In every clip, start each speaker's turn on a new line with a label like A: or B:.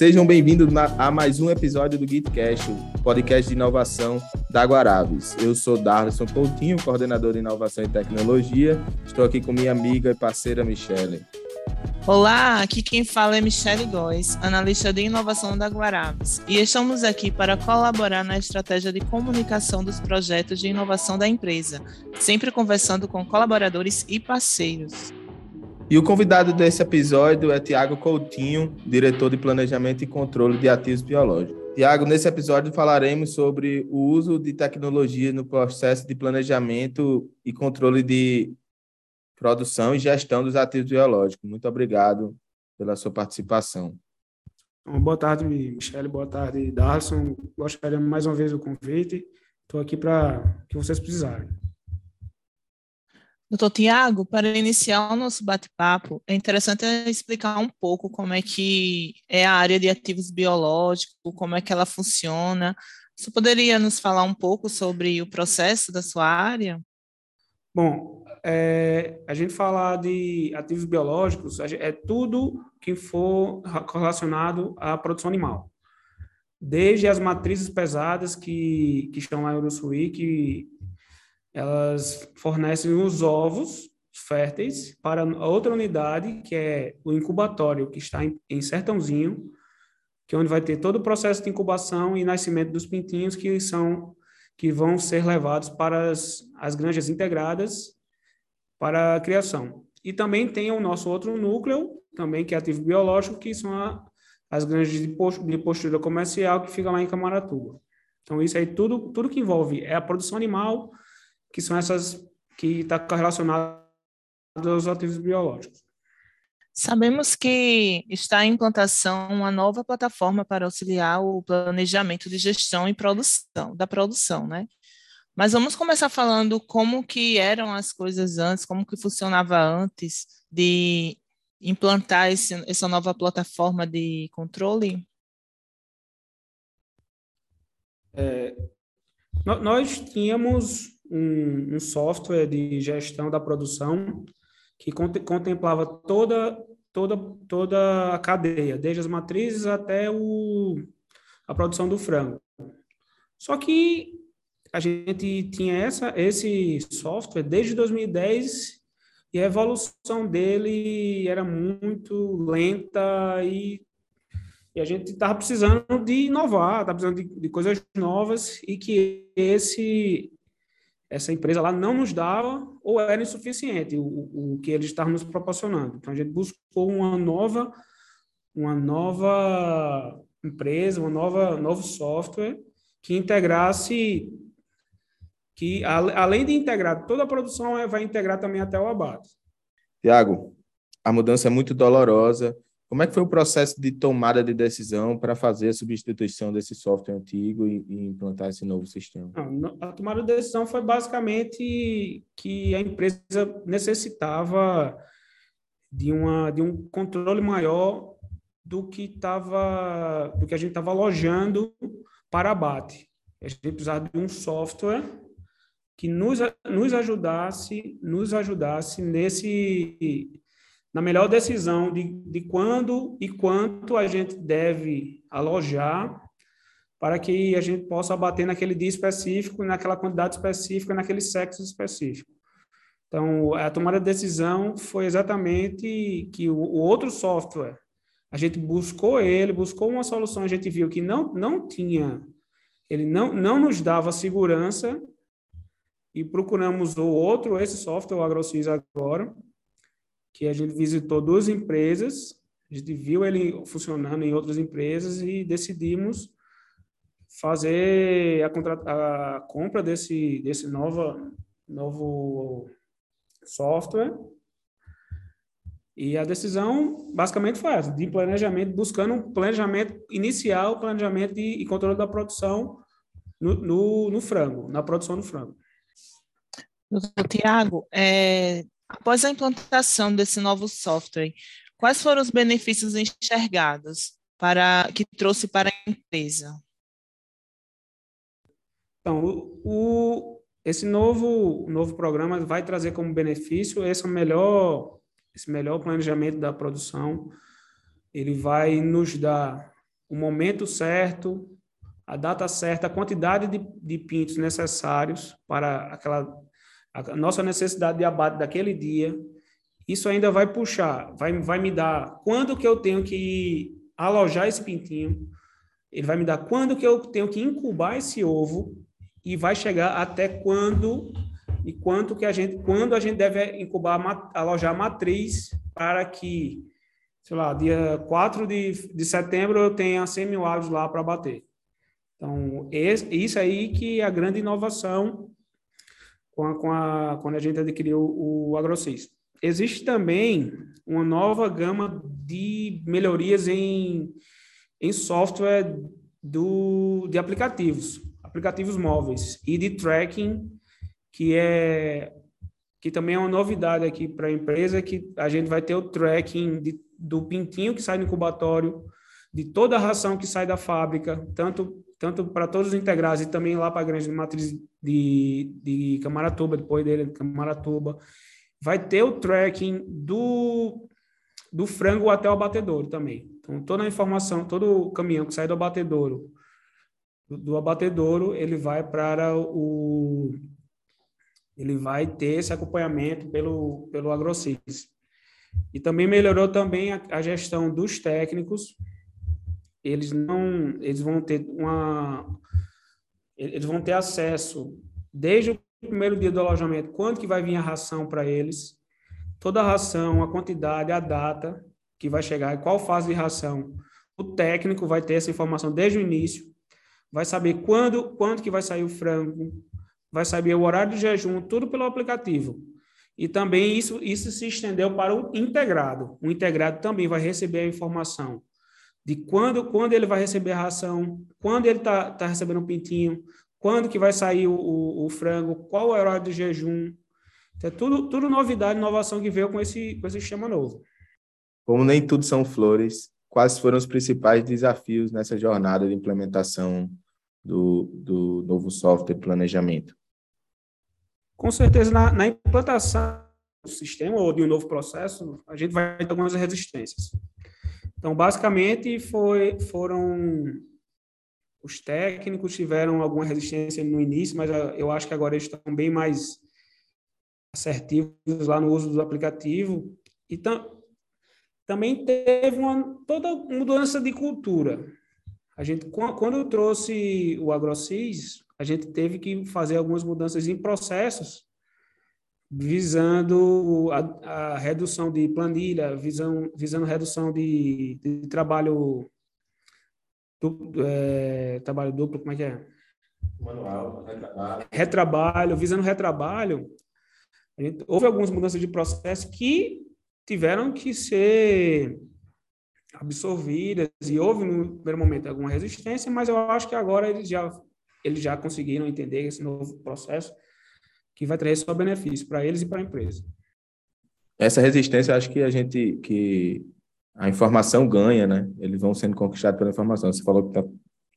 A: Sejam bem-vindos a mais um episódio do GitCast, podcast de inovação da Guarabes. Eu sou Darlison Coutinho, coordenador de inovação e tecnologia. Estou aqui com minha amiga e parceira Michele.
B: Olá, aqui quem fala é Michele Góes, analista de inovação da Guarabes, e estamos aqui para colaborar na estratégia de comunicação dos projetos de inovação da empresa, sempre conversando com colaboradores e parceiros.
A: E o convidado desse episódio é Tiago Coutinho, diretor de Planejamento e Controle de Ativos Biológicos. Tiago, nesse episódio falaremos sobre o uso de tecnologia no processo de planejamento e controle de produção e gestão dos ativos biológicos. Muito obrigado pela sua participação.
C: Boa tarde, Michele. Boa tarde, Darson. Gostaria mais uma vez do convite. Estou aqui para que vocês precisarem.
B: Doutor Tiago, para iniciar o nosso bate-papo, é interessante explicar um pouco como é que é a área de ativos biológicos, como é que ela funciona. Você poderia nos falar um pouco sobre o processo da sua área?
C: Bom, é, a gente falar de ativos biológicos é tudo que for relacionado à produção animal. Desde as matrizes pesadas que, que estão lá em Uruçuí, que elas fornecem os ovos férteis para outra unidade, que é o incubatório, que está em, em Sertãozinho, que é onde vai ter todo o processo de incubação e nascimento dos pintinhos que são que vão ser levados para as, as granjas integradas para a criação. E também tem o nosso outro núcleo, também que é ativo biológico, que são a, as granjas de, post, de postura comercial que fica lá em Camaratuba. Então, isso aí, tudo, tudo que envolve é a produção animal, que são essas que está relacionado aos ativos biológicos.
B: Sabemos que está em implantação uma nova plataforma para auxiliar o planejamento de gestão e produção, da produção, né? Mas vamos começar falando como que eram as coisas antes, como que funcionava antes de implantar esse, essa nova plataforma de controle?
C: É, nós tínhamos um, um software de gestão da produção que contemplava toda, toda, toda a cadeia, desde as matrizes até o, a produção do frango. Só que a gente tinha essa, esse software desde 2010 e a evolução dele era muito lenta e, e a gente estava precisando de inovar, estava precisando de, de coisas novas e que esse essa empresa lá não nos dava ou era insuficiente o, o que eles estavam nos proporcionando. Então a gente buscou uma nova uma nova empresa, uma nova novo software que integrasse que além de integrar toda a produção vai integrar também até o abate.
A: Tiago, a mudança é muito dolorosa como é que foi o processo de tomada de decisão para fazer a substituição desse software antigo e, e implantar esse novo sistema?
C: a tomada de decisão foi basicamente que a empresa necessitava de, uma, de um controle maior do que estava do que a gente estava alojando para abate. A gente precisava de um software que nos, nos ajudasse nos ajudasse nesse na melhor decisão de, de quando e quanto a gente deve alojar para que a gente possa abater naquele dia específico, naquela quantidade específica, naquele sexo específico. Então, a tomada de decisão foi exatamente que o, o outro software, a gente buscou ele, buscou uma solução, a gente viu que não, não tinha, ele não, não nos dava segurança e procuramos o outro, esse software, o AgroSys agora, que a gente visitou duas empresas, a gente viu ele funcionando em outras empresas e decidimos fazer a, a compra desse, desse novo software. E a decisão basicamente foi essa, de planejamento, buscando um planejamento inicial, planejamento e, controle da produção no, no, no, frango, na produção do frango.
B: Tiago, é, Após a implantação desse novo software, quais foram os benefícios enxergados para que trouxe para a empresa?
C: Então, o, o, esse novo, novo programa vai trazer como benefício esse melhor, esse melhor planejamento da produção, ele vai nos dar o momento certo, a data certa, a quantidade de, de pintos necessários para aquela a nossa necessidade de abate daquele dia. Isso ainda vai puxar, vai, vai me dar quando que eu tenho que alojar esse pintinho, ele vai me dar quando que eu tenho que incubar esse ovo e vai chegar até quando e quanto que a gente quando a gente deve incubar alojar a matriz para que sei lá dia 4 de, de setembro eu tenha 100 mil aves lá para bater então esse, isso aí que é a grande inovação com a, com a quando a gente adquiriu o, AgroSys existe também uma nova gama de melhorias em, em software do, de aplicativos aplicativos móveis e de tracking, que é que também é uma novidade aqui para a empresa, que a gente vai ter o tracking de, do pintinho que sai do incubatório, de toda a ração que sai da fábrica, tanto tanto para todos os integrados e também lá para a grande matriz de, de Camaratuba, depois dele de Camaratuba. Vai ter o tracking do, do frango até o abatedouro também. Então, toda a informação, todo o caminhão que sai do abatedouro do, abatedouro, ele vai para o ele vai ter esse acompanhamento pelo pelo AgroSys. E também melhorou também a, a, gestão dos técnicos. Eles não eles vão ter uma eles vão ter acesso desde o primeiro dia do alojamento, quando que vai vir a ração para eles, toda a ração, a quantidade, a data que vai chegar, qual fase de ração. O técnico vai ter essa informação desde o início vai saber quando, quando que vai sair o frango, vai saber o horário de jejum, tudo pelo aplicativo. E também isso, isso se estendeu para o integrado. O integrado também vai receber a informação de quando, quando ele vai receber a ração, quando ele está tá recebendo um pintinho, quando que vai sair o, o, o frango, qual o horário de jejum. Então, é tudo, tudo novidade, inovação que veio com esse, com esse sistema novo.
A: Como nem tudo são flores, quais foram os principais desafios nessa jornada de implementação do, do novo software de planejamento?
C: Com certeza, na, na implantação do sistema ou de um novo processo, a gente vai ter algumas resistências. Então, basicamente, foi, foram os técnicos tiveram alguma resistência no início, mas eu acho que agora eles estão bem mais assertivos lá no uso do aplicativo. E tam, também teve uma toda mudança de cultura. A gente, quando eu trouxe o AgroSys, a gente teve que fazer algumas mudanças em processos, visando a, a redução de planilha, visando, visando redução de, de trabalho, duplo, é, trabalho duplo, como é que é?
A: Manual,
C: retrabalho. Retrabalho, visando retrabalho. Gente, houve algumas mudanças de processo que tiveram que ser absorvidas e houve no primeiro momento alguma resistência, mas eu acho que agora eles já eles já conseguiram entender esse novo processo que vai trazer só benefício para eles e para a empresa.
A: Essa resistência, acho que a gente que a informação ganha, né? Eles vão sendo conquistados pela informação. Você falou que, tá,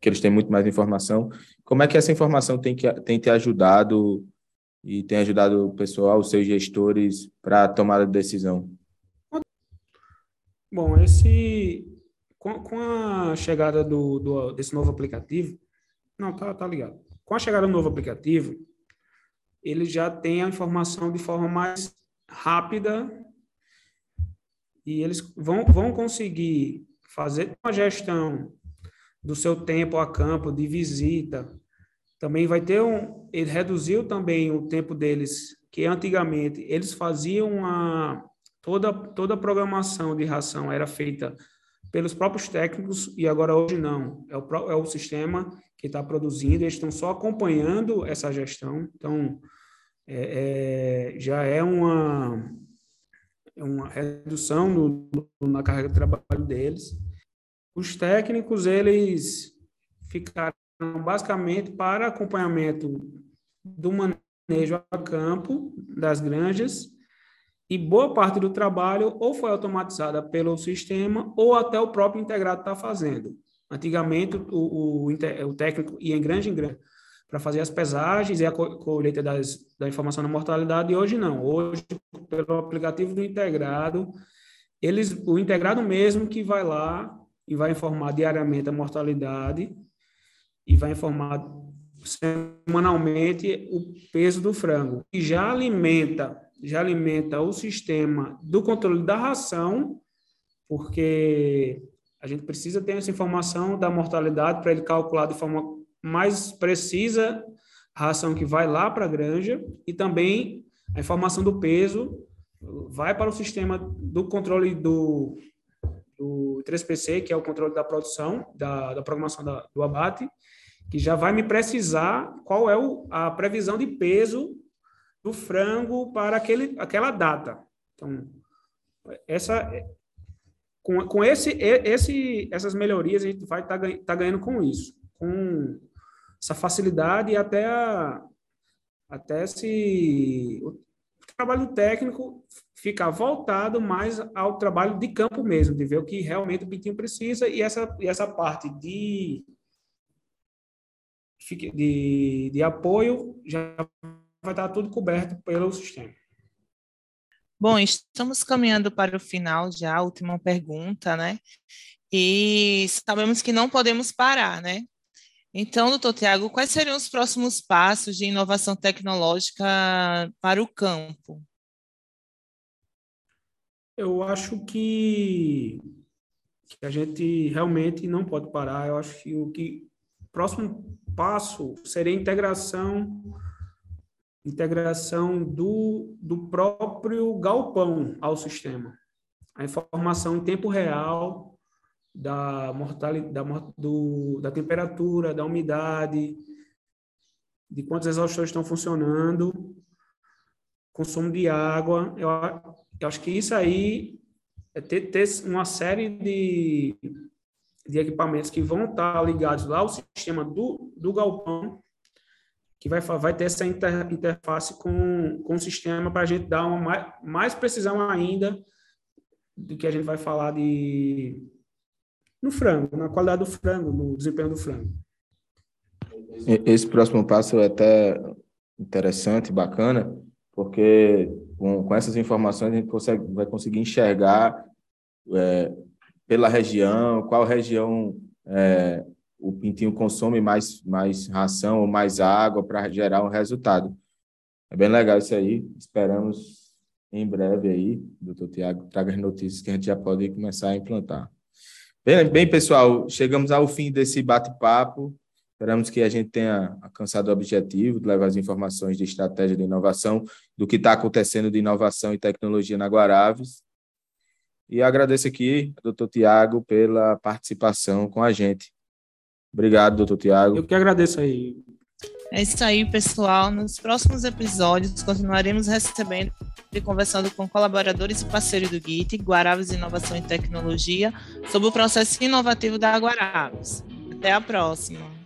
A: que eles têm muito mais informação. Como é que essa informação tem que tem te ajudado e tem ajudado o pessoal, os seus gestores para a tomada de decisão?
C: Bom, esse com, com a chegada do, do, desse novo aplicativo, não, tá, tá ligado. Com a chegada do novo aplicativo, ele já tem a informação de forma mais rápida e eles vão, vão conseguir fazer uma gestão do seu tempo a campo, de visita. Também vai ter um. Ele reduziu também o tempo deles, que antigamente eles faziam uma, toda, toda a programação de ração era feita pelos próprios técnicos e agora hoje não. É o, é o sistema que está produzindo, eles estão só acompanhando essa gestão. Então, é, é, já é uma, é uma redução no, na carga de trabalho deles. Os técnicos, eles ficaram basicamente para acompanhamento do manejo a campo das granjas e boa parte do trabalho ou foi automatizada pelo sistema ou até o próprio integrado está fazendo. Antigamente, o, o, o, técnico ia em grande em grande para fazer as pesagens e a colheita das, da informação da mortalidade, e hoje não. Hoje, pelo aplicativo do integrado, eles, o integrado mesmo que vai lá e vai informar diariamente a mortalidade e vai informar semanalmente o peso do frango. E já alimenta, já alimenta o sistema do controle da ração, porque a gente precisa ter essa informação da mortalidade para ele calcular de forma mais precisa a ração que vai lá para a granja e também a informação do peso vai para o sistema do controle do, do 3PC, que é o controle da produção, da, da programação da, do abate, que já vai me precisar qual é o, a previsão de peso do frango para aquele, aquela data. Então, essa, com, com esse, esse, essas melhorias, a gente vai estar tá, tá ganhando com isso, com essa facilidade e até, a, até o trabalho técnico ficar voltado mais ao trabalho de campo mesmo, de ver o que realmente o Pintinho precisa e essa, e essa parte de de, de apoio, já vai estar tudo coberto pelo sistema.
B: Bom, estamos caminhando para o final já, última pergunta, né? E sabemos que não podemos parar, né? Então, doutor Tiago, quais seriam os próximos passos de inovação tecnológica para o campo?
C: Eu acho que, que a gente realmente não pode parar. Eu acho que o que próximo passo seria a integração integração do, do próprio galpão ao sistema. A informação em tempo real da mortalidade, da, do, da temperatura, da umidade, de quantos exaustores estão funcionando, consumo de água. Eu, eu acho que isso aí é ter, ter uma série de, de equipamentos que vão estar ligados lá ao sistema do, do galpão, que vai, vai ter essa inter, interface com, com o sistema para a gente dar uma mais, mais precisão ainda do que a gente vai falar de no frango, na qualidade do frango, no desempenho do frango.
A: Esse próximo passo é até interessante, bacana, porque com, com essas informações a gente consegue, vai conseguir enxergar é, pela região, qual região é, o pintinho consome mais, mais ração ou mais água para gerar um resultado. É bem legal isso aí. Esperamos em breve aí, doutor Tiago, traga as notícias que a gente já pode começar a implantar. Bem, bem pessoal, chegamos ao fim desse bate-papo. Esperamos que a gente tenha alcançado o objetivo de levar as informações de estratégia de inovação, do que está acontecendo de inovação e tecnologia na Guaraves. E agradeço aqui ao doutor Tiago pela participação com a gente. Obrigado, doutor Tiago.
C: Eu que agradeço aí.
B: É isso aí, pessoal. Nos próximos episódios, continuaremos recebendo e conversando com colaboradores e parceiros do GIT, Guarabes Inovação e Tecnologia, sobre o processo inovativo da Guarabes. Até a próxima.